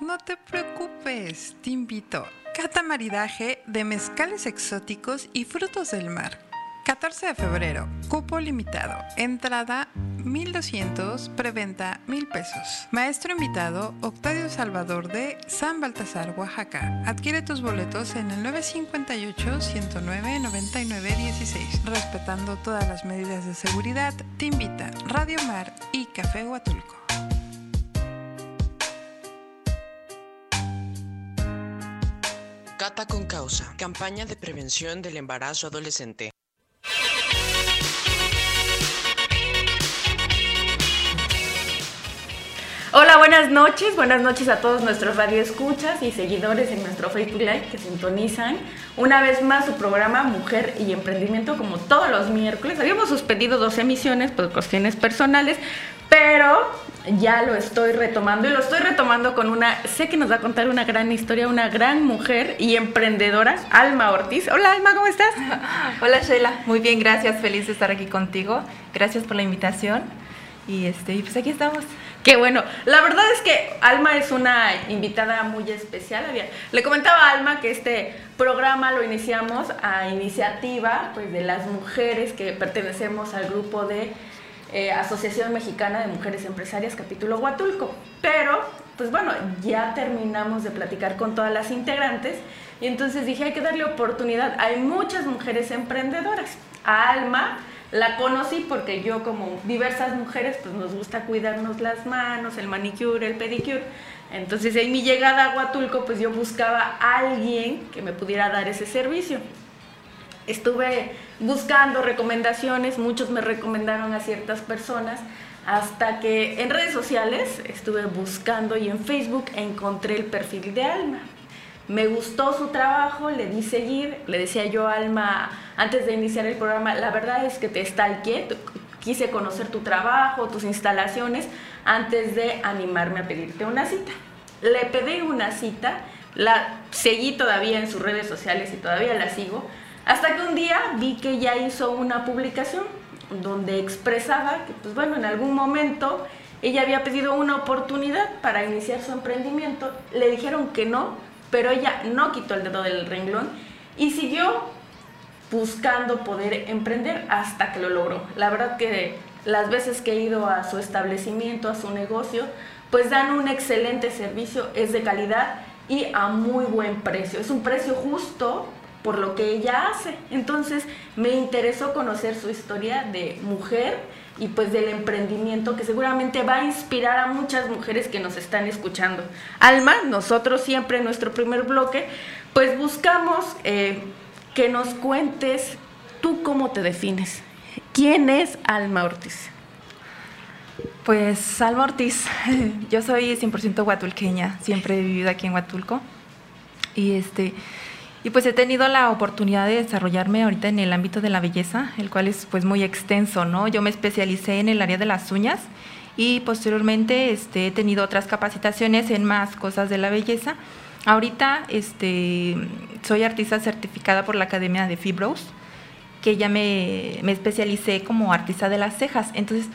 No te preocupes, te invito. Cata maridaje de mezcales exóticos y frutos del mar. 14 de febrero, cupo limitado. Entrada 1200, preventa 1000 pesos. Maestro invitado Octavio Salvador de San Baltasar, Oaxaca. Adquiere tus boletos en el 958 109 99 16. Respetando todas las medidas de seguridad, te invita Radio Mar y Café Huatulco. Cata con causa. Campaña de prevención del embarazo adolescente. Hola, buenas noches. Buenas noches a todos nuestros radioescuchas y seguidores en nuestro Facebook Live que sintonizan una vez más su programa Mujer y Emprendimiento como todos los miércoles. Habíamos suspendido dos emisiones por cuestiones personales, pero ya lo estoy retomando y lo estoy retomando con una, sé que nos va a contar una gran historia, una gran mujer y emprendedora, Alma Ortiz. Hola Alma, ¿cómo estás? Hola Sheila, muy bien, gracias, feliz de estar aquí contigo. Gracias por la invitación y este, y pues aquí estamos. Qué bueno. La verdad es que Alma es una invitada muy especial. Le comentaba a Alma que este programa lo iniciamos a iniciativa pues, de las mujeres que pertenecemos al grupo de eh, Asociación Mexicana de Mujeres Empresarias, capítulo Huatulco. Pero, pues bueno, ya terminamos de platicar con todas las integrantes y entonces dije, hay que darle oportunidad. Hay muchas mujeres emprendedoras. A Alma la conocí porque yo como diversas mujeres pues nos gusta cuidarnos las manos, el manicure, el pedicure. Entonces en mi llegada a Huatulco pues yo buscaba a alguien que me pudiera dar ese servicio. Estuve buscando recomendaciones, muchos me recomendaron a ciertas personas, hasta que en redes sociales estuve buscando y en Facebook encontré el perfil de Alma. Me gustó su trabajo, le di seguir, le decía yo Alma antes de iniciar el programa, la verdad es que te stalkeé, quise conocer tu trabajo, tus instalaciones, antes de animarme a pedirte una cita. Le pedí una cita, la seguí todavía en sus redes sociales y todavía la sigo, hasta que un día vi que ya hizo una publicación donde expresaba que, pues bueno, en algún momento ella había pedido una oportunidad para iniciar su emprendimiento, le dijeron que no, pero ella no quitó el dedo del renglón y siguió buscando poder emprender hasta que lo logró. La verdad que las veces que he ido a su establecimiento, a su negocio, pues dan un excelente servicio, es de calidad y a muy buen precio. Es un precio justo por lo que ella hace. Entonces me interesó conocer su historia de mujer y pues del emprendimiento que seguramente va a inspirar a muchas mujeres que nos están escuchando. Alma, nosotros siempre en nuestro primer bloque, pues buscamos eh, que nos cuentes tú cómo te defines. ¿Quién es Alma Ortiz? Pues Alma Ortiz, yo soy 100% huatulqueña, siempre he vivido aquí en Huatulco y este y pues he tenido la oportunidad de desarrollarme ahorita en el ámbito de la belleza, el cual es pues muy extenso, ¿no? Yo me especialicé en el área de las uñas y posteriormente este, he tenido otras capacitaciones en más cosas de la belleza. Ahorita este, soy artista certificada por la Academia de Fibros, que ya me, me especialicé como artista de las cejas. Entonces,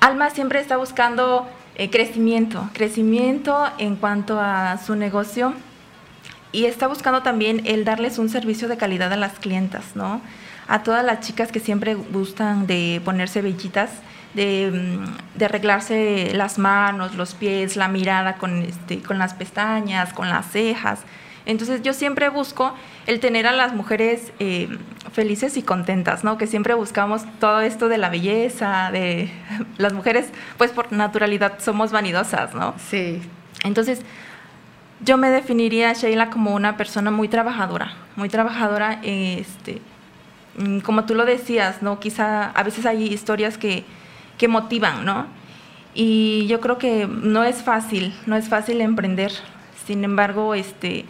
Alma siempre está buscando eh, crecimiento, crecimiento en cuanto a su negocio y está buscando también el darles un servicio de calidad a las clientas, ¿no? A todas las chicas que siempre gustan de ponerse bellitas, de, mm, de arreglarse las manos, los pies, la mirada con, este, con las pestañas, con las cejas. Entonces yo siempre busco el tener a las mujeres eh, felices y contentas, ¿no? Que siempre buscamos todo esto de la belleza, de las mujeres, pues por naturalidad somos vanidosas, ¿no? Sí. Entonces yo me definiría, Sheila, como una persona muy trabajadora, muy trabajadora, este, mm, como tú lo decías, ¿no? Quizá a veces hay historias que, que motivan, ¿no? Y yo creo que no es fácil, no es fácil emprender. Sin embargo, este,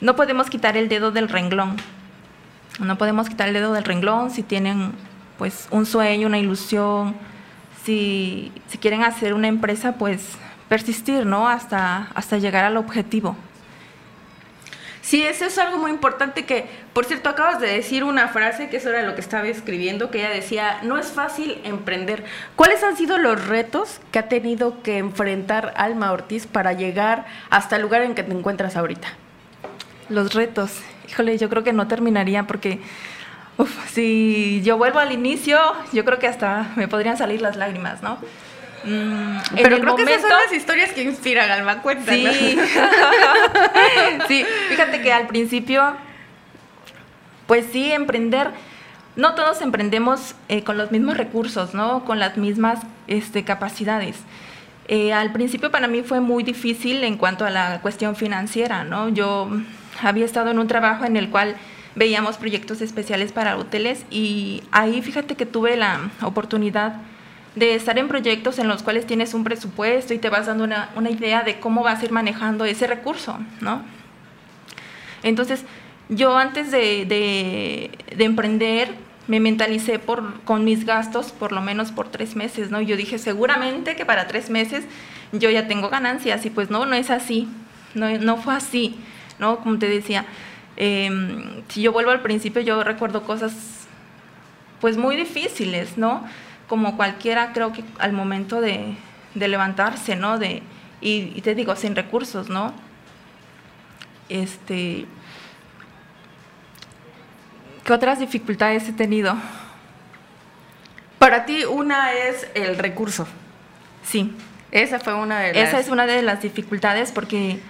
no podemos quitar el dedo del renglón. No podemos quitar el dedo del renglón si tienen pues un sueño, una ilusión, si, si quieren hacer una empresa, pues persistir, ¿no? Hasta, hasta llegar al objetivo. Sí, eso es algo muy importante que, por cierto, acabas de decir una frase que eso era lo que estaba escribiendo, que ella decía, no es fácil emprender. ¿Cuáles han sido los retos que ha tenido que enfrentar Alma Ortiz para llegar hasta el lugar en que te encuentras ahorita? Los retos, híjole, yo creo que no terminaría porque uf, si yo vuelvo al inicio, yo creo que hasta me podrían salir las lágrimas, ¿no? Mm, pero creo que esas son las historias que inspiran, Alma, cuenta. Sí. sí, fíjate que al principio, pues sí, emprender, no todos emprendemos eh, con los mismos recursos, ¿no? Con las mismas este, capacidades. Eh, al principio para mí fue muy difícil en cuanto a la cuestión financiera, ¿no? Yo había estado en un trabajo en el cual veíamos proyectos especiales para hoteles y ahí fíjate que tuve la oportunidad de estar en proyectos en los cuales tienes un presupuesto y te vas dando una, idea de cómo vas a ir manejando ese recurso, ¿no? Entonces, yo antes de, emprender, me mentalicé por, con mis gastos por lo menos por tres meses, ¿no? Yo dije, seguramente que para tres meses yo ya tengo ganancias y pues no, no es así, no, no fue así, ¿no? Como te decía, em, si yo vuelvo al principio, yo recuerdo cosas pues muy difíciles, ¿no? Como cualquiera, creo que al momento de, levantarse, ¿no? De, y, te digo, sin recursos, ¿no? Este, ¿Qué otras dificultades he tenido? Para ti una es el recurso. Sí. Esa fue una de las... Esa es una de las dificultades porque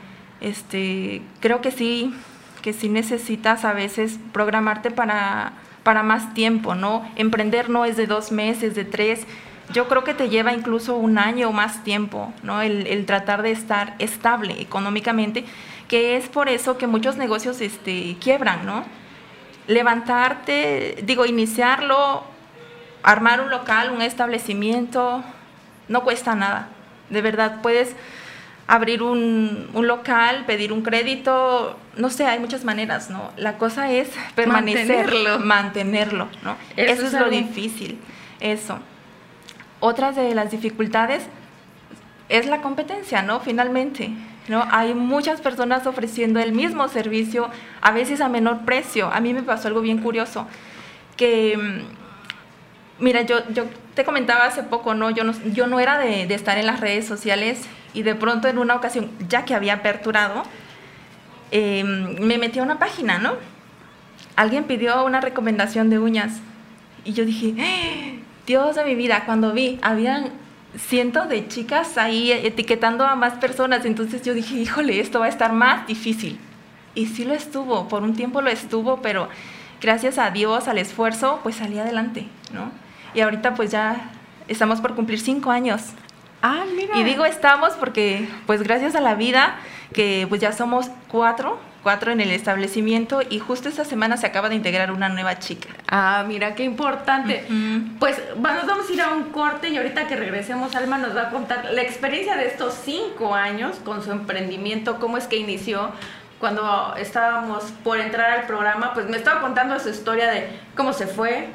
este, creo que sí, que sí necesitas a veces programarte para para más tiempo, ¿no? Emprender no es de dos meses, de tres. Yo creo que te lleva incluso un año o más tiempo, ¿no? El, tratar de estar estable económicamente, que es por eso que muchos negocios este, quiebran, ¿no? Levantarte, digo, iniciarlo, armar un local, un establecimiento, no cuesta nada. De verdad, puedes abrir un, local, pedir un crédito, no sé, hay muchas maneras, ¿no? La cosa es permanecerlo, mantenerlo, ¿no? Eso, es, lo difícil, eso. Otras de las dificultades es la competencia, ¿no? Finalmente, ¿no? Hay muchas personas ofreciendo el mismo servicio, a veces a menor precio. A mí me pasó algo bien curioso, que, mm, mira, yo, yo te comentaba hace poco, ¿no? Yo no, yo no era de, de estar en las redes sociales y de pronto en una ocasión, ya que había aperturado, em, me metí a una página, ¿no? Alguien pidió una recomendación de uñas y yo dije, ¡Ah! Dios de mi vida, cuando vi, habían cientos de chicas ahí etiquetando a más personas, entonces yo dije, híjole, esto va a estar más difícil. Y sí lo estuvo, por un tiempo lo estuvo, pero gracias a Dios, al esfuerzo, pues salí adelante, ¿no? Y ahorita pues ya estamos por cumplir cinco años Ah, mira. Y digo estamos porque, pues gracias a la vida, que pues ya somos cuatro, cuatro en el establecimiento y justo esta semana se acaba de integrar una nueva chica. Ah, mira, qué importante. Pues nos vamos a ir a un corte y ahorita que regresemos, Alma nos va a contar la experiencia de estos cinco años con su emprendimiento, cómo es que inició. Cuando estábamos por entrar al programa, pues me estaba contando su historia de cómo se fue,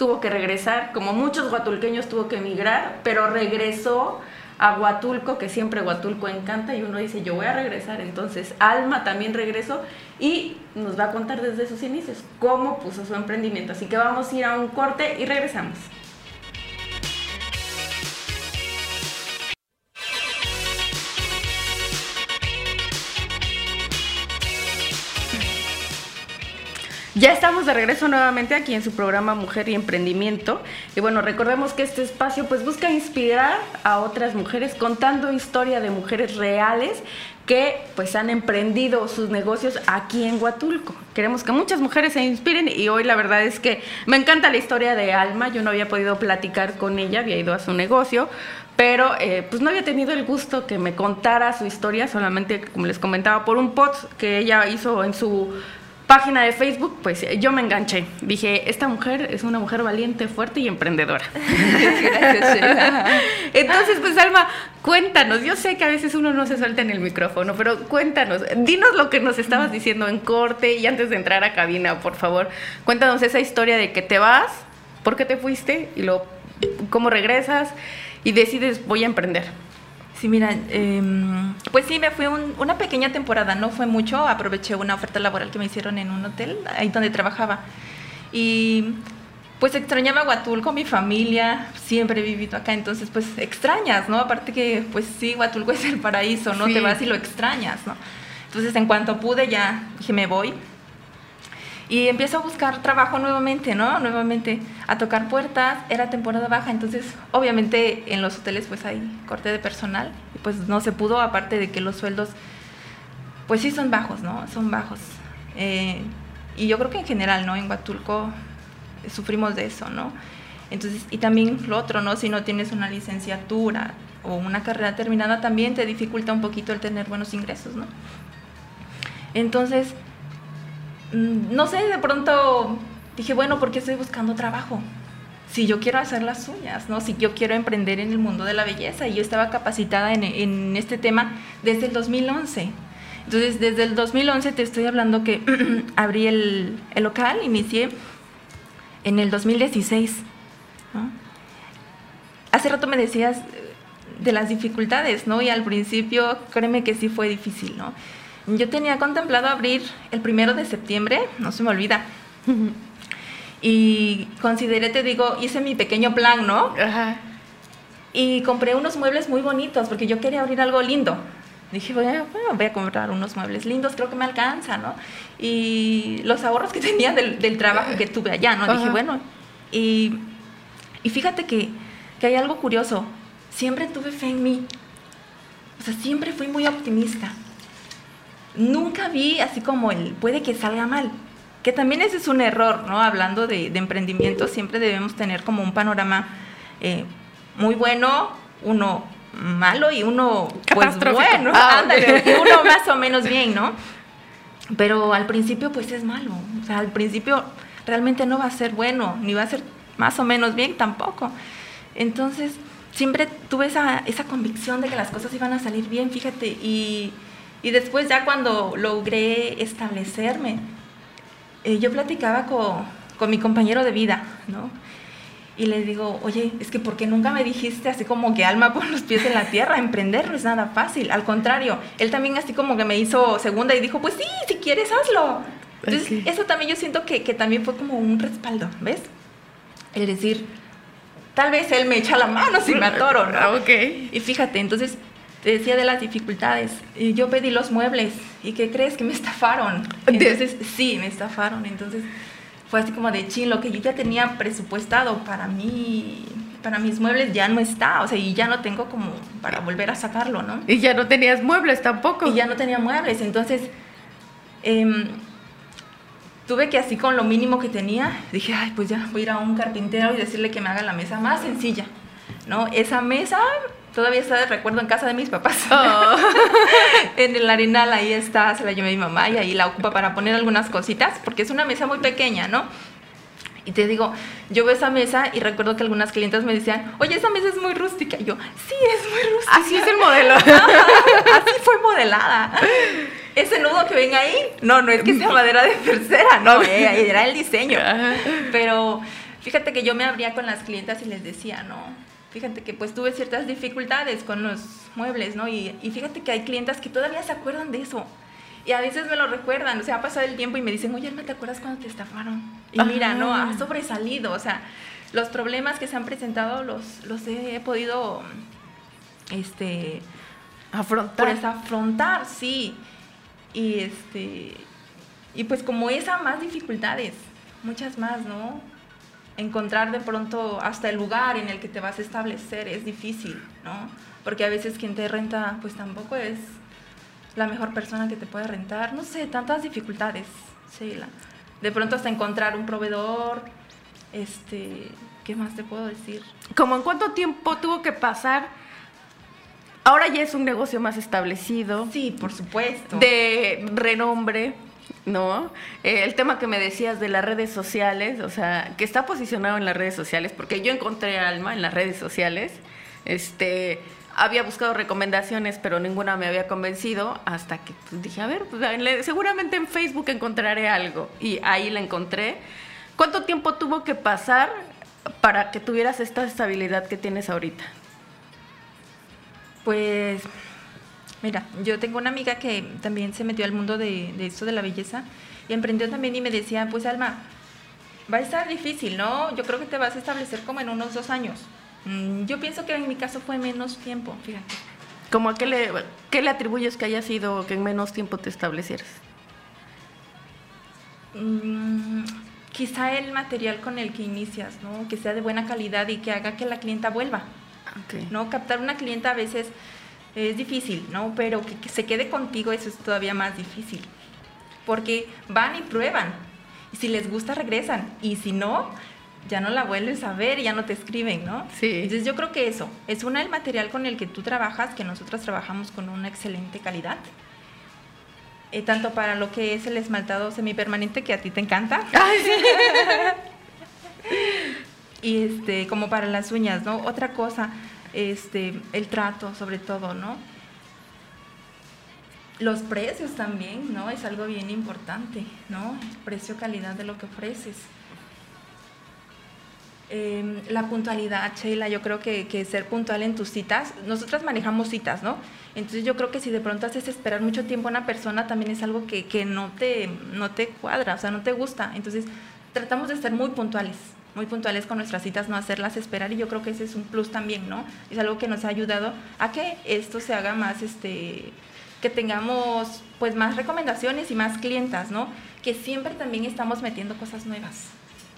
tuvo que regresar, como muchos huatulqueños tuvo que emigrar, pero regresó a Huatulco, que siempre Huatulco encanta, y uno dice, yo voy a regresar. Entonces, Alma también regresó y nos va a contar desde sus inicios cómo puso su emprendimiento. Así que vamos a ir a un corte y regresamos. Ya estamos de regreso nuevamente aquí en su programa Mujer y Emprendimiento. Y bueno, recordemos que este espacio pues busca inspirar a otras mujeres contando historia de mujeres reales que pues han emprendido sus negocios aquí en Huatulco. Queremos que muchas mujeres se inspiren y hoy la verdad es que me encanta la historia de Alma. Yo no había podido platicar con ella, había ido a su negocio, pero eh, pues no había tenido el gusto que me contara su historia, solamente como les comentaba por un post que ella hizo en su página de Facebook, pues yo me enganché. Dije, esta mujer es una mujer valiente, fuerte y emprendedora. Entonces, pues Alma, cuéntanos. Yo sé que a veces uno no se suelta en el micrófono, pero cuéntanos. Dinos lo que nos estabas diciendo en corte y antes de entrar a cabina, por favor. Cuéntanos esa historia de que te vas, por qué te fuiste y lo, cómo regresas y decides voy a emprender. Sí, mira, em, pues sí, me fui un- una pequeña temporada, no fue mucho, aproveché una oferta laboral que me hicieron en un hotel, ahí donde trabajaba. Y pues extrañaba Huatulco, mi familia, siempre he vivido acá, entonces pues extrañas, ¿no? Aparte que pues sí, Huatulco es el paraíso, ¿no? Sí. Te vas y lo extrañas, ¿no? Entonces en cuanto pude ya dije, me voy. Y empiezo a buscar trabajo nuevamente, ¿no? Nuevamente a tocar puertas. Era temporada baja, entonces obviamente en los hoteles pues hay corte de personal y pues no se pudo, aparte de que los sueldos pues sí son bajos, ¿no? Son bajos. Eh, y yo creo que en general, ¿no? En Huatulco eh, sufrimos de eso, ¿no? Entonces, y también lo otro, ¿no? Si no tienes una licenciatura o una carrera terminada, también te dificulta un poquito el tener buenos ingresos, ¿no? Entonces, no sé, de pronto dije, bueno, ¿por qué estoy buscando trabajo? Si yo quiero hacer las uñas, ¿no? Si yo quiero emprender en el mundo de la belleza. Y yo estaba capacitada en, en este tema desde el 2011. Entonces, desde el 2011 te estoy hablando que abrí el, el local, inicié en el 2016. ¿no? Hace rato me decías de las dificultades, ¿no? Y al principio, créeme que sí fue difícil, ¿no? Yo tenía contemplado abrir el primero de septiembre, no se me olvida. Y consideré, te digo, hice mi pequeño plan, ¿no? Ajá. Y compré unos muebles muy bonitos porque yo quería abrir algo lindo. Dije, bueno, bueno, voy a comprar unos muebles lindos, creo que me alcanza, ¿no? Y los ahorros que tenía del, del trabajo que tuve allá, ¿no? Dije, bueno, y, y fíjate que, que hay algo curioso. Siempre tuve fe en mí. O sea, siempre fui muy optimista. Nunca vi así como el puede que salga mal. Que también ese es un error, ¿no? Hablando de, de emprendimiento, siempre debemos tener como un panorama eh, muy bueno, uno malo y uno pues bueno, Ah, ándale, ok. y uno más o menos bien, ¿no? Pero al principio pues es malo, o sea, al principio realmente no va a ser bueno, ni va a ser más o menos bien tampoco. Entonces, siempre tuve esa, esa convicción de que las cosas iban a salir bien, fíjate, y, y después ya cuando logré establecerme, eh, yo platicaba con, con mi compañero de vida, ¿no? Y le digo, oye, es que ¿por qué nunca me dijiste así como que alma por los pies en la tierra? Emprender no es nada fácil. Al contrario, él también así como que me hizo segunda y dijo, pues sí, si quieres, hazlo. Entonces, Ok. eso también yo siento que, que también fue como un respaldo, ¿ves? El decir, tal vez él me echa la mano si me atoro, ¿no? Ah, ok. Y fíjate, entonces te decía de las dificultades. Y yo pedí los muebles. ¿Y qué crees? Que me estafaron. Entonces, sí, me estafaron. Entonces, fue así como de chin, lo que yo ya tenía presupuestado para mí, para mis muebles ya no está. O sea, y ya no tengo como para volver a sacarlo, ¿no? Y ya no tenías muebles tampoco. Y ya no tenía muebles. Entonces, em, tuve que así con lo mínimo que tenía, dije, ay, pues ya voy a ir a un carpintero y decirle que me haga la mesa más sencilla, ¿no? Esa mesa todavía está de recuerdo en casa de mis papás. Oh. en el arenal ahí está, se la llevé a mi mamá y ahí la ocupa para poner algunas cositas, porque es una mesa muy pequeña, ¿no? Y te digo, yo veo esa mesa y recuerdo que algunas clientes me decían, oye, esa mesa es muy rústica. Y yo, sí, es muy rústica. Así es el modelo. Así fue modelada. Ese nudo que ven ahí, no, no es que sea madera de tercera, no, era el diseño. Pero fíjate que yo me abría con las clientas y les decía, no, fíjate que pues tuve ciertas dificultades con los muebles, ¿no? Y, y fíjate que hay clientas que todavía se acuerdan de eso. Y a veces me lo recuerdan, o sea, ha pasado el tiempo y me dicen, oye, Alma, ¿te acuerdas cuando te estafaron? Y mira, no, Ah. ha sobresalido, o sea, los problemas que se han presentado los, los he podido, este, Afrontar. pues afrontar, sí. Y este y pues como esa más dificultades, muchas más, ¿no? Encontrar de pronto hasta el lugar en el que te vas a establecer es difícil, ¿no? Porque a veces quien te renta pues tampoco es la mejor persona que te puede rentar, no sé, tantas dificultades, sí, la- de pronto hasta encontrar un proveedor, este, ¿qué más te puedo decir? ¿Cómo en cuánto tiempo tuvo que pasar? Ahora ya es un negocio más establecido. Sí, por supuesto. de renombre, ¿no? Eh, el tema que me decías de las redes sociales, o sea, que está posicionado en las redes sociales, porque yo encontré Alma en las redes sociales, este, había buscado recomendaciones, pero ninguna me había convencido, hasta que dije, a ver, pues, seguramente en Facebook encontraré algo, y ahí la encontré. ¿Cuánto tiempo tuvo que pasar para que tuvieras esta estabilidad que tienes ahorita? Pues Mira, yo tengo una amiga que también se metió al mundo de, de esto de la belleza y emprendió también y me decía, pues Alma, va a estar difícil, ¿no? Yo creo que te vas a establecer como en unos dos años. Mm, yo pienso que en mi caso fue menos tiempo, fíjate. ¿Cómo a qué le, qué le atribuyes que haya sido que en menos tiempo te establecieras? Mm, quizá el material con el que inicias, ¿no? Que sea de buena calidad y que haga que la clienta vuelva. Okay. ¿no? Captar una clienta a veces es difícil, ¿no? Pero que, que, se quede contigo eso es todavía más difícil. Porque van y prueban. Y si les gusta, regresan. Y si no, ya no la vuelves a ver ya no te escriben, ¿no? Sí. Entonces yo creo que eso, es una el material con el que tú trabajas, que nosotros trabajamos con una excelente calidad. Eh, tanto para lo que es el esmaltado semipermanente, que a ti te encanta. Ay, sí. y este, como para las uñas, ¿no? Otra cosa, este, el trato sobre todo, ¿no? Los precios también, ¿no? Es algo bien importante, ¿no? El precio-calidad de lo que ofreces. Eh, la puntualidad, Sheila, yo creo que, que, ser puntual en tus citas, nosotras manejamos citas, ¿no? Entonces yo creo que si de pronto haces esperar mucho tiempo a una persona, también es algo que, que no, te, no te cuadra, o sea, no te gusta. Entonces tratamos de ser muy puntuales, muy puntuales con nuestras citas, no hacerlas esperar y yo creo que ese es un plus también, ¿no? Es algo que nos ha ayudado a que esto se haga más, este, que tengamos pues más recomendaciones y más clientas, ¿no? Que siempre también estamos metiendo cosas nuevas.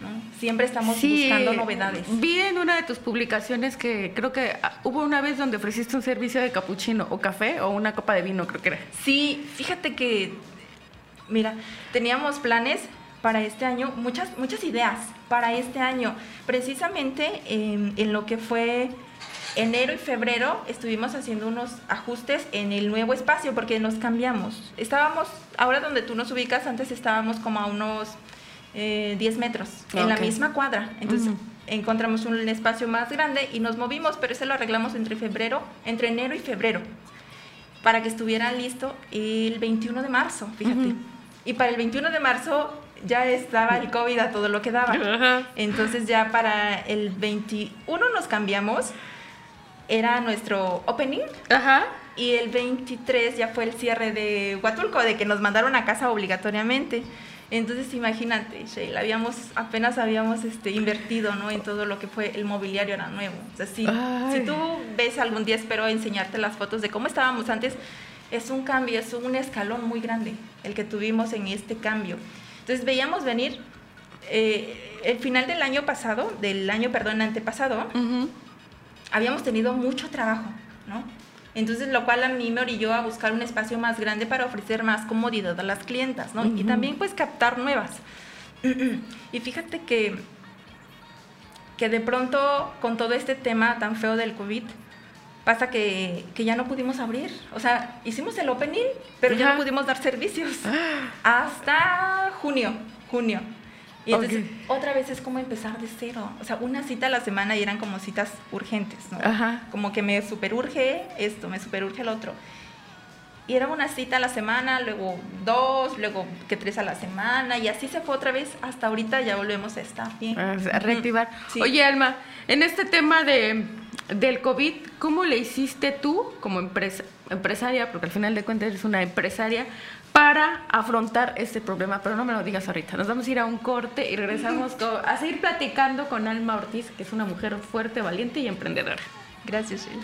¿no? Siempre estamos sí, buscando novedades. Vi en una de tus publicaciones que creo que hubo una vez donde ofreciste un servicio de capuchino o café o una copa de vino, creo que era. Sí, fíjate que, mira, teníamos planes para este año, muchas, muchas ideas para este año. Precisamente en, en lo que fue enero y febrero estuvimos haciendo unos ajustes en el nuevo espacio porque nos cambiamos. Estábamos, ahora donde tú nos ubicas, antes estábamos como a unos eh, 10 metros okay. en la misma cuadra. Entonces uh -huh. encontramos un espacio más grande y nos movimos, pero ese lo arreglamos entre febrero, entre enero y febrero, para que estuviera listo el 21 de marzo, fíjate. Uh -huh. Y para el 21 de marzo ya estaba el COVID a todo lo que daba. Entonces ya para el 21 nos cambiamos, era nuestro opening. Ajá. Y el 23 ya fue el cierre de Huatulco, de que nos mandaron a casa obligatoriamente. Entonces, imagínate, Sheila, habíamos, apenas habíamos este, invertido ¿no? en todo lo que fue el mobiliario era nuevo. O sea, si, si, tú ves algún día, espero enseñarte las fotos de cómo estábamos antes, es un cambio, es un escalón muy grande el que tuvimos en este cambio. Entonces, veíamos venir eh, el final del año pasado, del año, perdón, antepasado, uh -huh. habíamos tenido mucho trabajo, ¿no? Entonces, lo cual a mí me orilló a buscar un espacio más grande para ofrecer más comodidad a las clientas, ¿no? Uh -huh. Y también, pues, captar nuevas. y fíjate que, que de pronto, con todo este tema tan feo del COVID, pasa que, que ya no pudimos abrir. O sea, hicimos el opening, pero -huh. ya no pudimos dar servicios. Hasta junio, junio. Y entonces okay. otra vez es como empezar de cero. O sea, una cita a la semana y eran como citas urgentes, ¿no? Ajá. Como que me superurge esto, me superurge el otro. Y era una cita a la semana, luego dos, luego que tres a la semana, y así se fue otra vez. Hasta ahorita ya volvemos a estar bien. A reactivar. Sí. Oye, Alma, en este tema de, del COVID, ¿cómo le hiciste tú como empresa, empresaria, porque al final de cuentas eres una empresaria, para afrontar este problema, pero no me lo digas ahorita. Nos vamos a ir a un corte y regresamos a seguir platicando con Alma Ortiz, que es una mujer fuerte, valiente y emprendedora. Gracias, Sheila.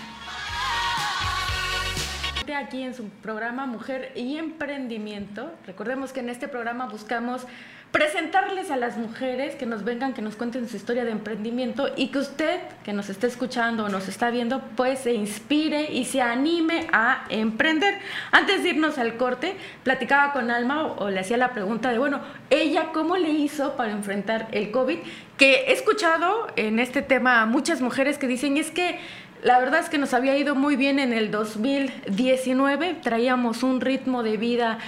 Aquí en su programa Mujer y Emprendimiento. Recordemos que en este programa buscamos presentarles a las mujeres que nos vengan, que nos cuenten su historia de emprendimiento y que usted que nos está escuchando o nos está viendo, pues se inspire y se anime a emprender. Antes de irnos al corte, platicaba con Alma o, o le hacía la pregunta de, bueno, ella cómo le hizo para enfrentar el COVID, que he escuchado en este tema a muchas mujeres que dicen es que la verdad es que nos había ido muy bien en el 2019, traíamos un ritmo de vida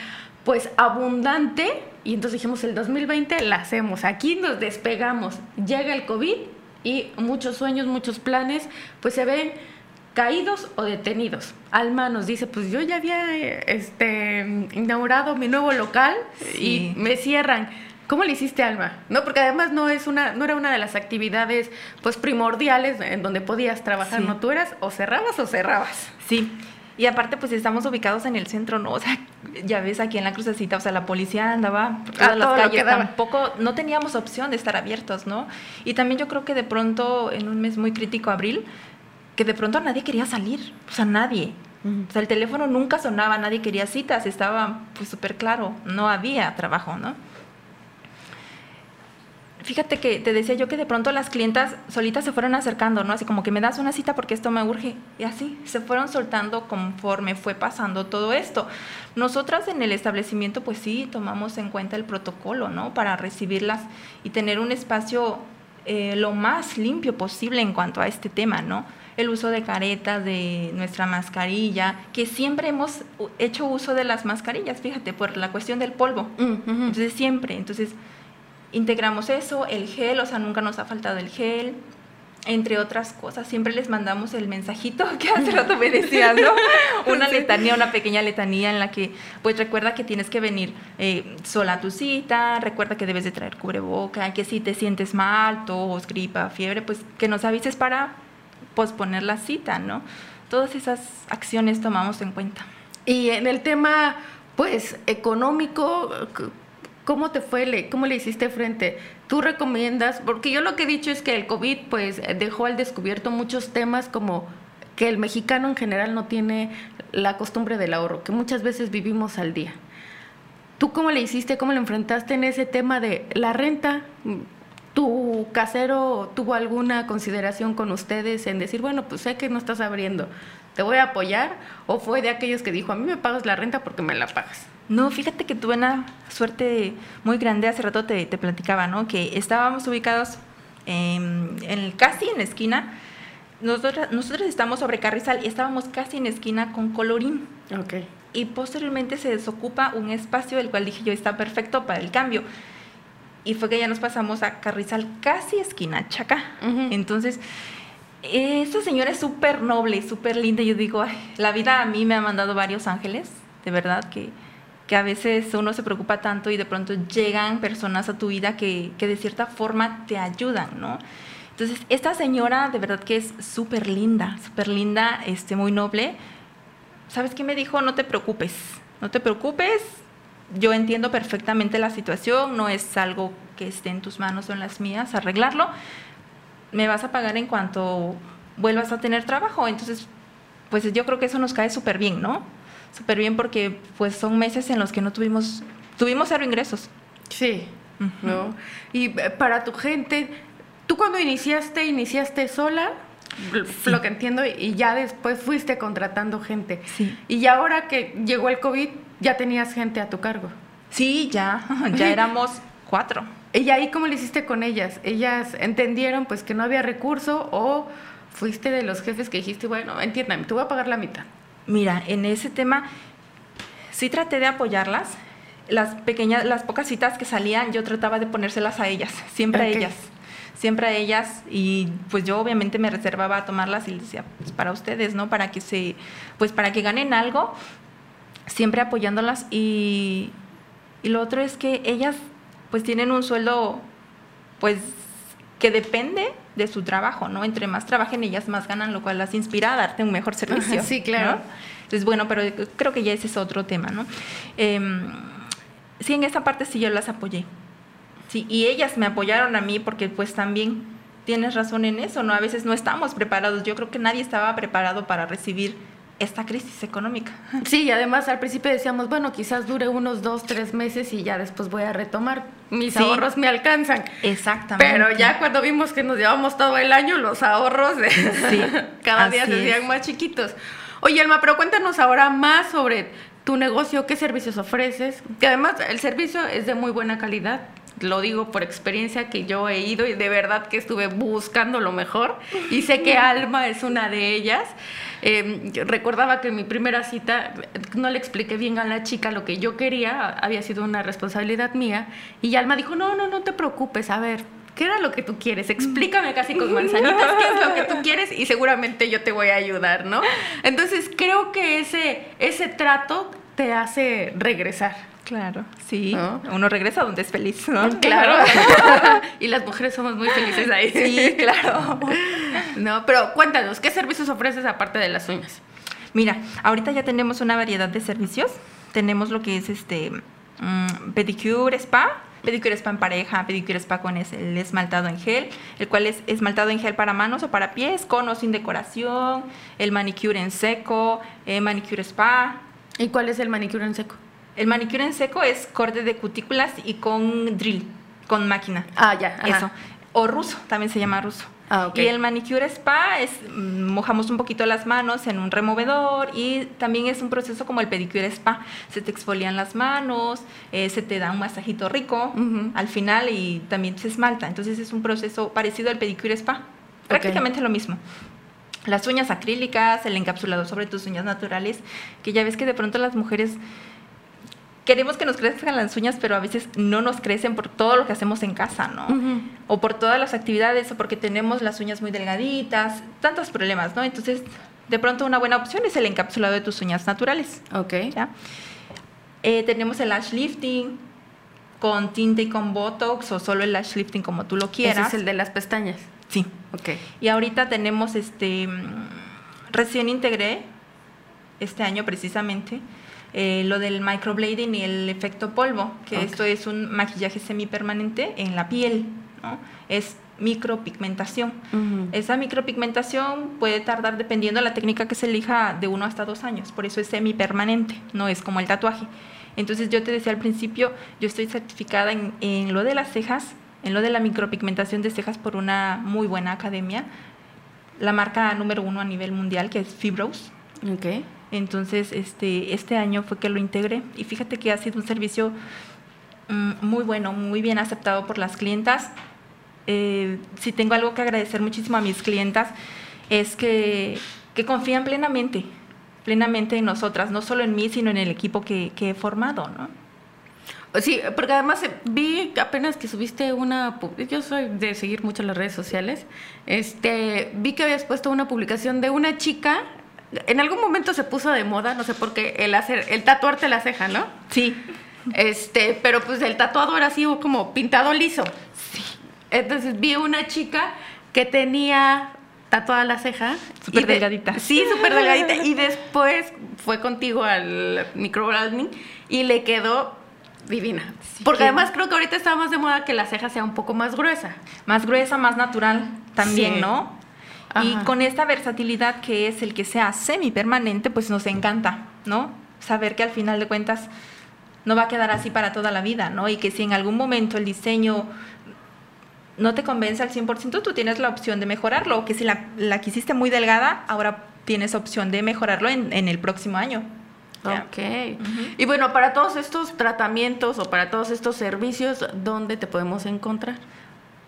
pues abundante y entonces dijimos el 2020 la hacemos, aquí nos despegamos, llega el COVID y muchos sueños, muchos planes pues se ven caídos o detenidos. Alma nos dice, pues yo ya había este, inaugurado mi nuevo local sí. y me cierran. ¿Cómo le hiciste, Alma? No, porque además no es una, no era una de las actividades pues primordiales en donde podías trabajar, Sí. ¿no? Tú eras o cerrabas o cerrabas. Sí. Y aparte, pues estamos ubicados en el centro, ¿no? O sea, ya ves aquí en la crucecita, o sea, la policía andaba por todas A las todo calles, tampoco, no teníamos opción de estar abiertos, ¿no? Y también yo creo que de pronto, en un mes muy crítico, abril, que de pronto nadie quería salir, o sea, nadie. O sea, el teléfono nunca sonaba, nadie quería citas, estaba pues súper claro, no había trabajo, ¿no? Fíjate que te decía yo que de pronto las clientas solitas se fueron acercando, ¿no? Así como que me das una cita porque esto me urge. Y así se fueron soltando conforme fue pasando todo esto. Nosotras en el establecimiento, pues sí, tomamos en cuenta el protocolo, ¿no? Para recibirlas y tener un espacio eh, lo más limpio posible en cuanto a este tema, ¿no? El uso de caretas, de nuestra mascarilla, que siempre hemos hecho uso de las mascarillas, fíjate, por la cuestión del polvo. Entonces siempre, entonces integramos eso, el gel, o sea, nunca nos ha faltado el gel, entre otras cosas. Siempre les mandamos el mensajito que hace rato me decías, ¿no? Una letanía, una pequeña letanía en la que, pues recuerda que tienes que venir eh, sola a tu cita, recuerda que debes de traer cubreboca, que si te sientes mal, tos, gripa, fiebre, pues que nos avises para posponer la cita, ¿no? Todas esas acciones tomamos en cuenta. Y en el tema, pues, económico, ¿cómo te fue? Le- ¿Cómo le hiciste frente? ¿Tú recomiendas? Porque yo lo que he dicho es que el COVID, pues, dejó al descubierto muchos temas como que el mexicano en general no tiene la costumbre del ahorro, que muchas veces vivimos al día. ¿Tú cómo le hiciste? ¿Cómo le enfrentaste en ese tema de la renta? ¿Tu casero tuvo alguna consideración con ustedes en decir, bueno, pues sé que no estás abriendo, te voy a apoyar? ¿O fue de aquellos que dijo, a mí me pagas la renta porque me la pagas? No, fíjate que tuve una suerte muy grande. Hace rato te, te platicaba, ¿no? Que estábamos ubicados en, casi en la esquina. Nosotros, nosotros estamos sobre Carrizal y estábamos casi en esquina con Colorín. Ok. Y posteriormente se desocupa un espacio, el cual dije yo está perfecto para el cambio. Y fue que ya nos pasamos a Carrizal, casi esquina Chaca. Entonces, esta señora es súper noble, súper linda. Yo digo, "Ay, la vida a mí me ha mandado varios ángeles, de verdad, que, que a veces uno se preocupa tanto y de pronto llegan personas a tu vida que, que de cierta forma te ayudan, ¿no? Entonces, esta señora de verdad que es súper linda, súper linda, este, muy noble. ¿Sabes qué me dijo? No te preocupes, no te preocupes. Yo entiendo perfectamente la situación, no es algo que esté en tus manos o en las mías arreglarlo. Me vas a pagar en cuanto vuelvas a tener trabajo. Entonces, pues yo creo que eso nos cae súper bien, ¿no? Súper bien porque pues son meses en los que no tuvimos, tuvimos cero ingresos. Sí. ¿no? Y eh, para tu gente, ¿tú cuando iniciaste, iniciaste sola? Sí. Lo que entiendo, y ya después fuiste contratando gente. Sí. Y ya ahora que llegó el COVID, ya tenías gente a tu cargo. Sí, ya, ya éramos cuatro. ¿Y ahí cómo le hiciste con ellas? ¿Ellas entendieron pues que no había recurso o fuiste de los jefes que dijiste, bueno, entiéndame, te voy a pagar la mitad? Mira, en ese tema sí traté de apoyarlas. Las pequeñas, las pocas citas que salían, yo trataba de ponérselas a ellas, siempre a ellas, siempre a ellas. Y pues yo obviamente me reservaba a tomarlas y les decía, pues para ustedes, ¿no? Para que se, pues para que ganen algo, siempre apoyándolas. Y, y lo otro es que ellas pues tienen un sueldo, pues que depende de su trabajo, ¿no? Entre más trabajen ellas, más ganan, lo cual las inspira a darte un mejor servicio. Sí, claro. ¿no? Entonces, bueno, pero creo que ya ese es otro tema, ¿no? Em, sí, en esa parte sí yo las apoyé. Sí, y ellas me apoyaron a mí porque pues también tienes razón en eso, ¿no? A veces no estamos preparados. Yo creo que nadie estaba preparado para recibir esta crisis económica. Sí, y además al principio decíamos, bueno, quizás dure unos dos, tres meses y ya después voy a retomar. Mis Sí. ahorros me alcanzan. Exactamente. Pero ya cuando vimos que nos llevamos todo el año, los ahorros de- Sí, cada día se hacían más chiquitos. Oye, Elma, pero cuéntanos ahora más sobre tu negocio, qué servicios ofreces. Que además el servicio es de muy buena calidad. Lo digo por experiencia que yo he ido y de verdad que estuve buscando lo mejor. Y sé que Alma es una de ellas. Eh, recordaba que en mi primera cita no le expliqué bien a la chica lo que yo quería, había sido una responsabilidad mía. Y Alma dijo, no, no, no te preocupes, a ver, ¿qué era lo que tú quieres? Explícame casi con manzanitas qué es lo que tú quieres y seguramente yo te voy a ayudar, ¿no? Entonces creo que ese, ese trato te hace regresar. Claro, sí. ¿No? Uno regresa donde es feliz, ¿no? Claro. y las mujeres somos muy felices ahí. Sí, claro. No, pero cuéntanos, ¿qué servicios ofreces aparte de las uñas? Mira, ahorita ya tenemos una variedad de servicios. Tenemos lo que es este mm, pedicure spa, pedicure spa en pareja, pedicure spa con el esmaltado en gel, el cual es esmaltado en gel para manos o para pies, con o sin decoración, el manicure en seco, eh, manicure spa. ¿Y cuál es el manicure en seco? El manicure en seco es corte de cutículas y con drill, con máquina. Ah, ya. ajá. Eso. O ruso, también se llama ruso. Ah, ok. Y el manicure spa es, mm, mojamos un poquito las manos en un removedor y también es un proceso como el pedicure spa. Se te exfolian las manos, eh, se te da un masajito rico al final y también se esmalta. Entonces es un proceso parecido al pedicure spa. Prácticamente lo mismo. Las uñas acrílicas, el encapsulado sobre tus uñas naturales, que ya ves que de pronto las mujeres queremos que nos crezcan las uñas, pero a veces no nos crecen por todo lo que hacemos en casa, ¿no? O por todas las actividades, o porque tenemos las uñas muy delgaditas, tantos problemas, ¿no? Entonces, de pronto una buena opción es el encapsulado de tus uñas naturales, Ok. ¿ya? Eh, tenemos el lash lifting con tinte y con botox, o solo el lash lifting como tú lo Ese quieras. es el de las pestañas. Sí. Ok. Y ahorita tenemos este mm, recién integré este año precisamente eh, lo del microblading y el efecto polvo, que esto es un maquillaje semipermanente en la piel, ¿no? Es micropigmentación. Esa micropigmentación puede tardar, dependiendo de la técnica que se elija, de uno hasta dos años. Por eso es semipermanente, no es como el tatuaje. Entonces yo te decía al principio, yo estoy certificada en, en lo de las cejas, en lo de la micropigmentación de cejas por una muy buena academia, la marca número uno a nivel mundial, que es Fibros. Ok. Entonces, este, este año fue que lo integré y fíjate que ha sido un servicio mm, muy bueno, muy bien aceptado por las clientas. Eh, si tengo algo que agradecer muchísimo a mis clientas es que, confían plenamente, plenamente en nosotras, no solo en mí, sino en el equipo que, que he formado, ¿no? Sí, porque además eh, vi apenas que subiste una... Yo soy de seguir mucho las redes sociales. Este, vi que habías puesto una publicación de una chica. En algún momento se puso de moda, no sé por qué, el hacer, el tatuarte la ceja, ¿no? Sí, Este, pero pues el tatuado era así como pintado liso. Sí. Entonces vi una chica que tenía tatuada la ceja. Súper de- delgadita. Sí, súper delgadita. Y después fue contigo al microblading y le quedó divina. Sí, Porque que- además creo que ahorita está más de moda que la ceja sea un poco más gruesa. más gruesa, más natural también, Sí. ¿no? Y con esta versatilidad que es el que sea semipermanente, pues nos encanta, ¿no? Saber que al final de cuentas no va a quedar así para toda la vida, ¿no? Y que si en algún momento el diseño no te convence al 100%, tú tienes la opción de mejorarlo. O que si la, la quisiste muy delgada, ahora tienes opción de mejorarlo en, en el próximo año. Ya. Ok. Y bueno, para todos estos tratamientos o para todos estos servicios, ¿dónde te podemos encontrar?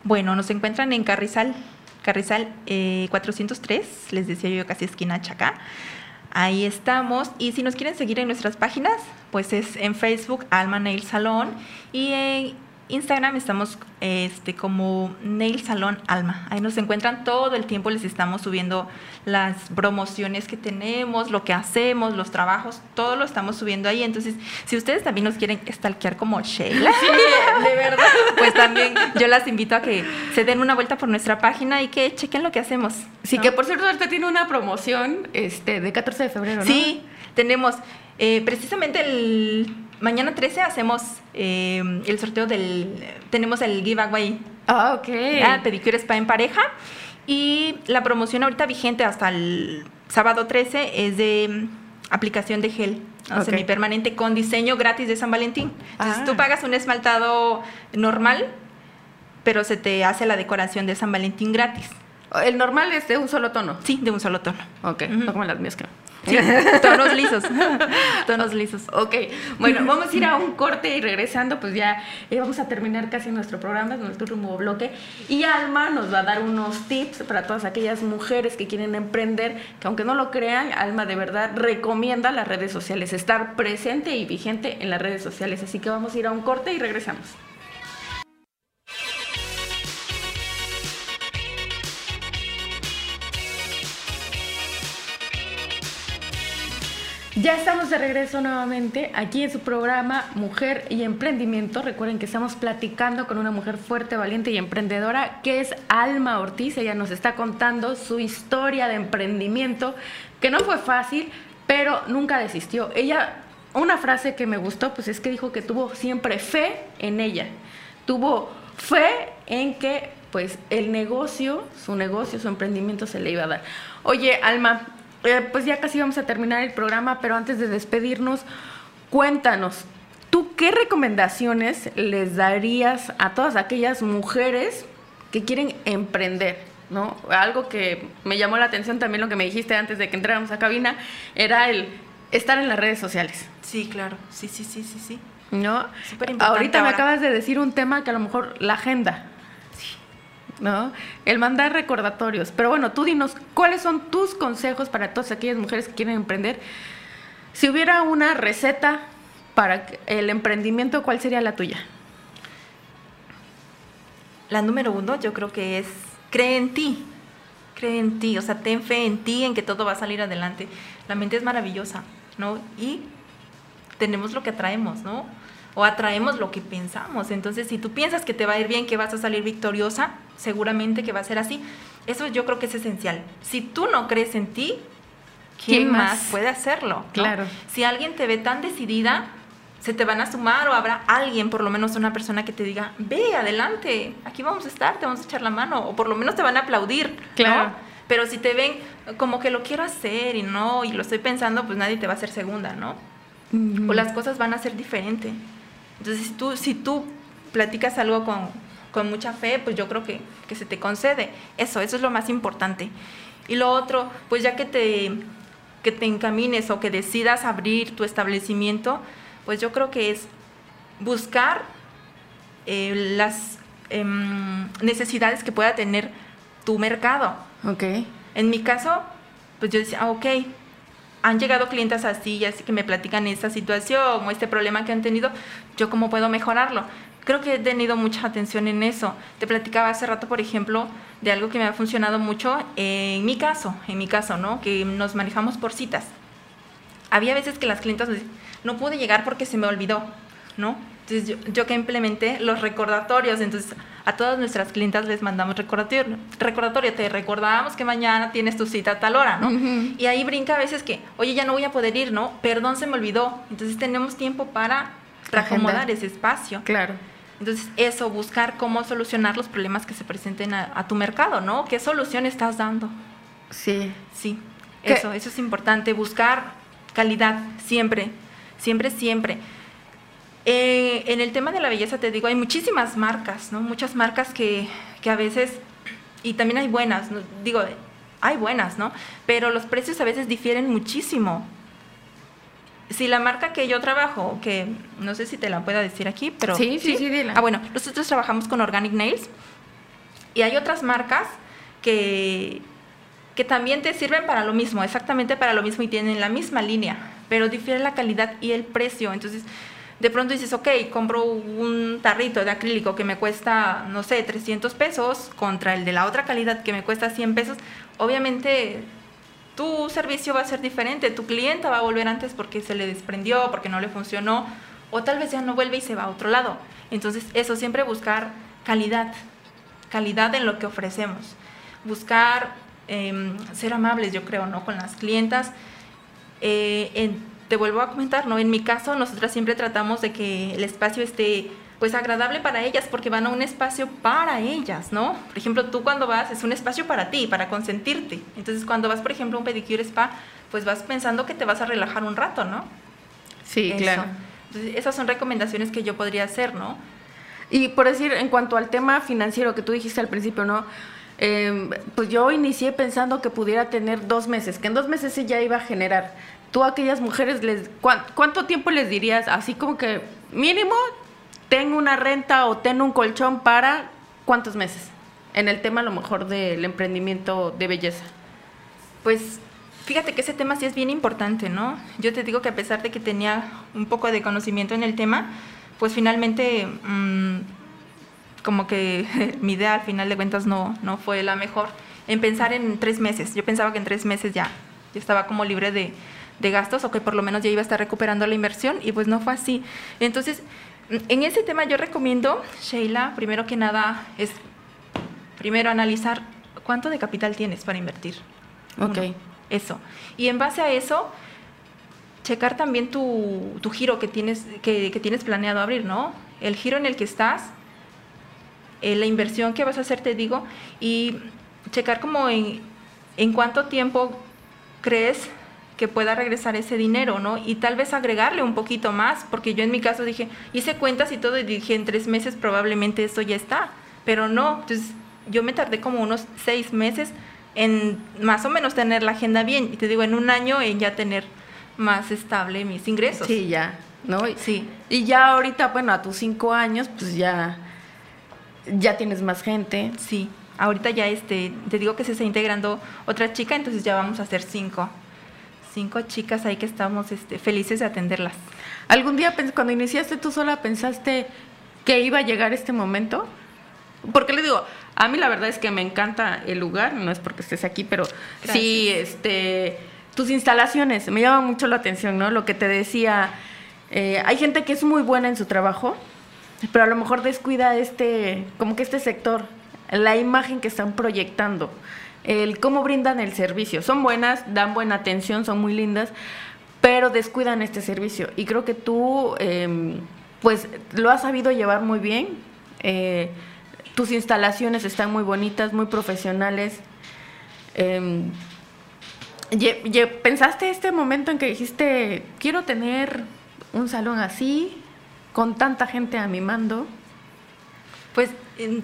Bueno, nos encuentran en Carrizal, Carrizal eh, 403, les decía yo casi esquina Chacá. Ahí estamos. Y si nos quieren seguir en nuestras páginas, pues es en Facebook Alma Nail Salón y en Instagram estamos este, como Nail Salón Alma. Ahí nos encuentran todo el tiempo, les estamos subiendo las promociones que tenemos, lo que hacemos, los trabajos, todo lo estamos subiendo ahí. Entonces, si ustedes también nos quieren stalkear como Sheila, de verdad. pues también yo las invito a que se den una vuelta por nuestra página y que chequen lo que hacemos. Sí, ¿no? que por cierto ahorita tiene una promoción este, de 14 de febrero, ¿no? Sí, tenemos eh, precisamente el mañana 13 hacemos eh, el sorteo del tenemos el giveaway Ah, ok. ah, pedicure spa en pareja y la promoción ahorita vigente hasta el sábado 13 es de mm, aplicación de gel ¿no? Ok. semipermanente con diseño gratis de San Valentín. Entonces Ah. tú pagas un esmaltado normal, pero se te hace la decoración de San Valentín gratis. El normal es de un solo tono. Sí, de un solo tono. Ok, Ujú. no como las mías que Sí, tonos lisos. tonos lisos. Ok, bueno, vamos a ir a un corte y regresando, pues ya eh, vamos a terminar casi nuestro programa, nuestro último bloque. Y Alma nos va a dar unos tips para todas aquellas mujeres que quieren emprender, que aunque no lo crean, Alma de verdad recomienda las redes sociales, estar presente y vigente en las redes sociales. Así que vamos a ir a un corte y regresamos. Ya estamos de regreso nuevamente aquí en su programa Mujer y Emprendimiento. Recuerden que estamos platicando con una mujer fuerte, valiente y emprendedora que es Alma Ortiz. Ella nos está contando su historia de emprendimiento, que no fue fácil, pero nunca desistió. Ella, una frase que me gustó, pues es que dijo que tuvo siempre fe en ella. Tuvo fe en que pues el negocio, su negocio, su emprendimiento se le iba a dar. Oye, Alma, eh, pues ya casi vamos a terminar el programa, pero antes de despedirnos, cuéntanos, ¿tú qué recomendaciones les darías a todas aquellas mujeres que quieren emprender? ¿no? Algo que me llamó la atención también lo que me dijiste antes de que entráramos a cabina era el estar en las redes sociales. Sí, claro. Sí, sí, sí, sí, sí. ¿No? Ahorita me acabas de decir un tema que a lo mejor la agenda. ¿No? El mandar recordatorios. Pero bueno, tú dinos, ¿cuáles son tus consejos para todas aquellas mujeres que quieren emprender? Si hubiera una receta para el emprendimiento, ¿cuál sería la tuya? La número uno, yo creo que es cree en ti. Cree en ti, o sea, ten fe en ti, en que todo va a salir adelante. La mente es maravillosa, ¿no? Y tenemos lo que atraemos, ¿no? O atraemos lo que pensamos. Entonces, si tú piensas que te va a ir bien, que vas a salir victoriosa, seguramente que va a ser así. Eso yo creo que es esencial. Si tú no crees en ti, ¿quién, más? puede hacerlo? Claro. Si alguien te ve tan decidida, se te van a sumar o habrá alguien, por lo menos una persona que te diga, ve, adelante, aquí vamos a estar, te vamos a echar la mano, o por lo menos te van a aplaudir. Claro. Pero si te ven como que lo quiero hacer y no, y lo estoy pensando, pues nadie te va a hacer segunda, ¿no? O las cosas van a ser diferentes. Entonces, si tú, si tú platicas algo con, con mucha fe, pues yo creo que, que, se te concede. Eso, eso es lo más importante. Y lo otro, pues ya que te, que te encamines o que decidas abrir tu establecimiento, pues yo creo que es buscar eh, las em, necesidades que pueda tener tu mercado. Ok. En mi caso, pues yo decía, ah, ok, han llegado clientes así, así que me platican esta situación o este problema que han tenido, yo cómo puedo mejorarlo. Creo que he tenido mucha atención en eso. Te platicaba hace rato, por ejemplo, de algo que me ha funcionado mucho en mi caso, en mi caso, ¿no? Que nos manejamos por citas. Había veces que las clientes no pude llegar porque se me olvidó, ¿no? Entonces yo, que implementé los recordatorios, entonces a todas nuestras clientas les mandamos recordatorio, recordatorio, te recordamos que mañana tienes tu cita a tal hora, ¿no? Y ahí brinca a veces que, oye, ya no voy a poder ir, ¿no? Perdón, se me olvidó. Entonces tenemos tiempo para acomodar ese espacio. Claro. Entonces, eso, buscar cómo solucionar los problemas que se presenten a, tu mercado, ¿no? ¿Qué solución estás dando? Sí. Sí, eso, eso es importante, buscar calidad, siempre, siempre, siempre. Eh, en el tema de la belleza, te digo, hay muchísimas marcas, ¿no? Muchas marcas que, que a veces, y también hay buenas, digo, hay buenas, ¿no? Pero los precios a veces difieren muchísimo. Si la marca que yo trabajo, que no sé si te la pueda decir aquí, pero... Sí, sí, sí, dile. Ah, bueno, nosotros trabajamos con Organic Nails y hay otras marcas que, que también te sirven para lo mismo, exactamente para lo mismo y tienen la misma línea, pero difiere la calidad y el precio. Entonces, de pronto dices, ok, compro un tarrito de acrílico que me cuesta, no sé, 300 pesos contra el de la otra calidad que me cuesta 100 pesos, obviamente tu servicio va a ser diferente, tu cliente va a volver antes porque se le desprendió, porque no le funcionó, o tal vez ya no vuelve y se va a otro lado. Entonces, eso, siempre buscar calidad, calidad en lo que ofrecemos, buscar em, ser amables, yo creo, ¿no? Con las clientas. Eh, te vuelvo a comentar, ¿no? En mi caso, nosotras siempre tratamos de que el espacio esté pues agradable para ellas porque van a un espacio para ellas, ¿no? Por ejemplo, tú cuando vas es un espacio para ti, para consentirte. Entonces, cuando vas, por ejemplo, a un pedicure spa, pues vas pensando que te vas a relajar un rato, ¿no? Sí, claro. Entonces, esas son recomendaciones que yo podría hacer, ¿no? Y por decir, en cuanto al tema financiero que tú dijiste al principio, ¿no? Em, pues yo inicié pensando que pudiera tener dos meses, que en dos meses ella iba a generar tú a aquellas mujeres, les, ¿cuánto tiempo les dirías? Así como que mínimo, tengo una renta o tengo un colchón para cuántos meses, en el tema a lo mejor del emprendimiento de belleza. Pues fíjate que ese tema sí es bien importante, ¿no? Yo te digo que a pesar de que tenía un poco de conocimiento en el tema, pues finalmente mm, como que mi idea al final de cuentas no, no fue la mejor en pensar en tres meses. Yo pensaba que en tres meses ya, ya estaba como libre de, de gastos o que por lo menos ya iba a estar recuperando la inversión y pues no fue así. Entonces, en ese tema yo recomiendo, Sheila, primero que nada es primero analizar cuánto de capital tienes para invertir. Ok. eso. Y en base a eso, checar también tu, tu giro que tienes, que, que tienes planeado abrir, ¿no? El giro en el que estás, eh, la inversión que vas a hacer, te digo, y checar como en, en cuánto tiempo crees que pueda regresar ese dinero, ¿no? Y tal vez agregarle un poquito más, porque yo en mi caso dije, hice cuentas y todo y dije, en tres meses probablemente esto ya está, pero no, entonces yo me tardé como unos seis meses en más o menos tener la agenda bien, y te digo, en un año en ya tener más estable mis ingresos. Sí, ya, ¿no? Sí. Y ya ahorita, bueno, a tus cinco años, pues ya, ya tienes más gente. Sí, ahorita ya este, te digo que se está integrando otra chica, entonces ya vamos a ser cinco. Cinco chicas ahí que estamos este, felices de atenderlas. ¿Algún día cuando iniciaste tú sola pensaste que iba a llegar este momento? Porque le digo, a mí la verdad es que me encanta el lugar, no es porque estés aquí, pero sí, este, tus instalaciones, me llama mucho la atención, ¿no? Lo que te decía, eh, hay gente que es muy buena en su trabajo, pero a lo mejor descuida este, como que este sector, la imagen que están proyectando, el cómo brindan el servicio. Son buenas, dan buena atención, son muy lindas, pero descuidan este servicio. Y creo que tú, eh, pues, lo has sabido llevar muy bien. Eh, tus instalaciones están muy bonitas, muy profesionales. Ye- ¿Pensaste este momento en que dijiste, quiero tener un salón así, con tanta gente a mi mando? Pues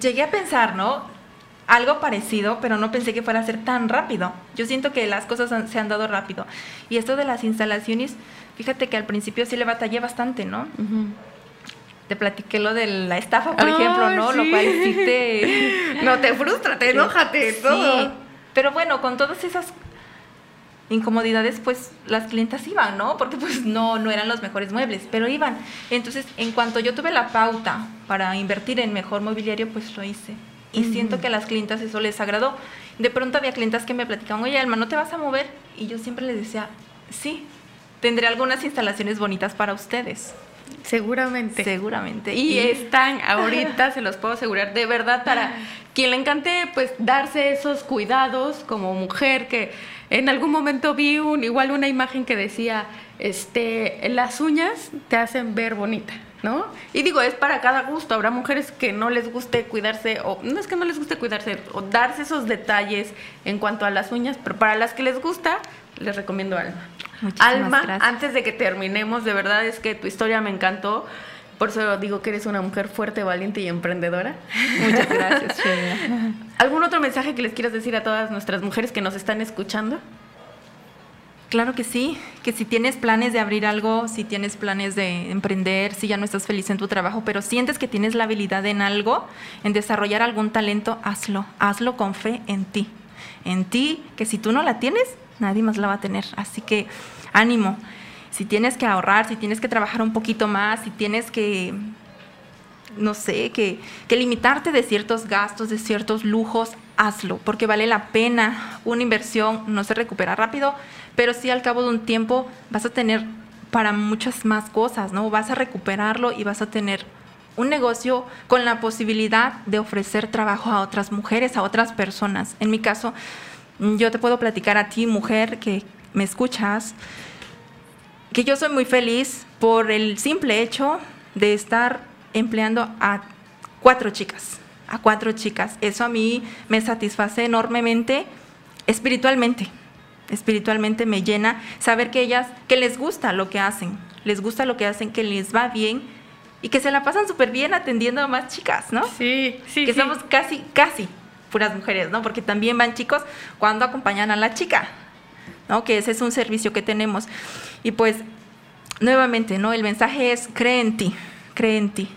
llegué a pensar, ¿no? Algo parecido, pero no pensé que fuera a ser tan rápido. Yo siento que las cosas han- se han dado rápido. Y esto de las instalaciones, fíjate que al principio sí le batallé bastante, ¿no? Te platiqué lo de la estafa, por Ah, ejemplo, ¿no? Lo sí. cual sí te... No, te frustra, te enoja, te todo. Sí, pero bueno, con todas esas incomodidades, pues las clientas iban, ¿no? Porque pues no, no eran los mejores muebles, pero iban. Entonces, en cuanto yo tuve la pauta para invertir en mejor mobiliario, pues lo hice. Y siento que a las clientas eso les agradó. De pronto había clientas que me platicaban, oye, Alma, ¿no te vas a mover? Y yo siempre les decía, sí, tendré algunas instalaciones bonitas para ustedes. Seguramente. Seguramente. Y están ahorita, se los puedo asegurar, de verdad, para quien le encante, pues, darse esos cuidados como mujer, que en algún momento vi un, igual una imagen que decía, este, las uñas te hacen ver bonita, ¿no? Y digo, es para cada gusto, habrá mujeres que no les guste cuidarse, o no es que no les guste cuidarse, o darse esos detalles en cuanto a las uñas, pero para las que les gusta, les recomiendo Alma. Muchísimas Alma, gracias. antes de que terminemos, de verdad es que tu historia me encantó. Por eso digo que eres una mujer fuerte, valiente y emprendedora. Muchas gracias, Sheila. ¿Algún otro mensaje que les quieras decir a todas nuestras mujeres que nos están escuchando? Claro que sí, que si tienes planes de abrir algo, si tienes planes de emprender, si ya no estás feliz en tu trabajo, pero sientes que tienes la habilidad en algo, en desarrollar algún talento, hazlo, hazlo con fe en ti, en ti, que si tú no la tienes, nadie más la va a tener. Así que ánimo, si tienes que ahorrar, si tienes que trabajar un poquito más, si tienes que no sé, que, que limitarte de ciertos gastos, de ciertos lujos, hazlo, porque vale la pena. Una inversión no se recupera rápido, pero sí al cabo de un tiempo vas a tener para muchas más cosas, ¿no? Vas a recuperarlo y vas a tener un negocio con la posibilidad de ofrecer trabajo a otras mujeres, a otras personas. En mi caso, yo te puedo platicar a ti, mujer, que me escuchas, que yo soy muy feliz por el simple hecho de estar empleando a cuatro chicas, a cuatro chicas. Eso a mí me satisface enormemente espiritualmente. Espiritualmente me llena saber que ellas, que les gusta lo que hacen, les gusta lo que hacen, que les va bien y que se la pasan súper bien atendiendo a más chicas, ¿no? Sí, sí. que somos casi, casi puras mujeres, ¿no? Porque también van chicos cuando acompañan a la chica, ¿no? Que ese es un servicio que tenemos. Y pues, nuevamente, ¿no? El mensaje es, cree en ti, cree en ti.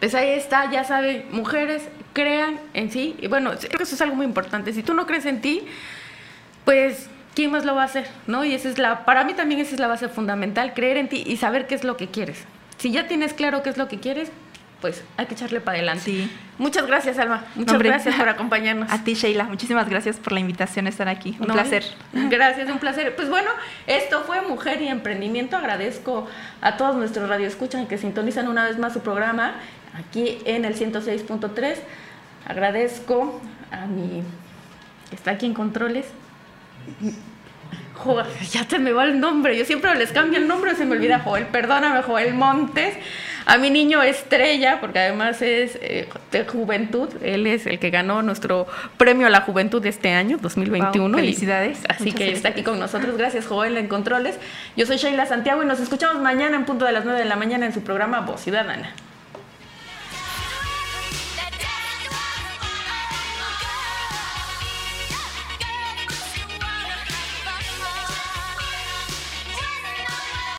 Pues ahí está, ya saben, mujeres, crean en sí. Y bueno, creo que eso es algo muy importante. Si tú no crees en ti, pues, ¿quién más lo va a hacer? ¿No? Y esa es la, para mí también esa es la base fundamental, creer en ti y saber qué es lo que quieres. Si ya tienes claro qué es lo que quieres, pues hay que echarle para adelante. Sí. Muchas gracias, Alma. Muchas Hombre, gracias por acompañarnos. A ti, Sheila, muchísimas gracias por la invitación a estar aquí. Un No, placer. Gracias, un placer. Pues bueno, esto fue Mujer y Emprendimiento. Agradezco a todos nuestros radioescuchan que sintonizan una vez más su programa aquí en el 106.3. Agradezco a mi que está aquí en controles, ya te me va el nombre. Yo siempre les cambio el nombre y se me olvida Joel. Perdóname, Joel Montes. A mi niño estrella, porque además es eh, de juventud. Él es el que ganó nuestro premio a la juventud de este año, 2021. felicidades. así que está aquí con nosotros. Gracias, Joel, en Controles. Yo soy Sheila Santiago y nos escuchamos mañana en punto de las 9 de la mañana en su programa Voz Ciudadana.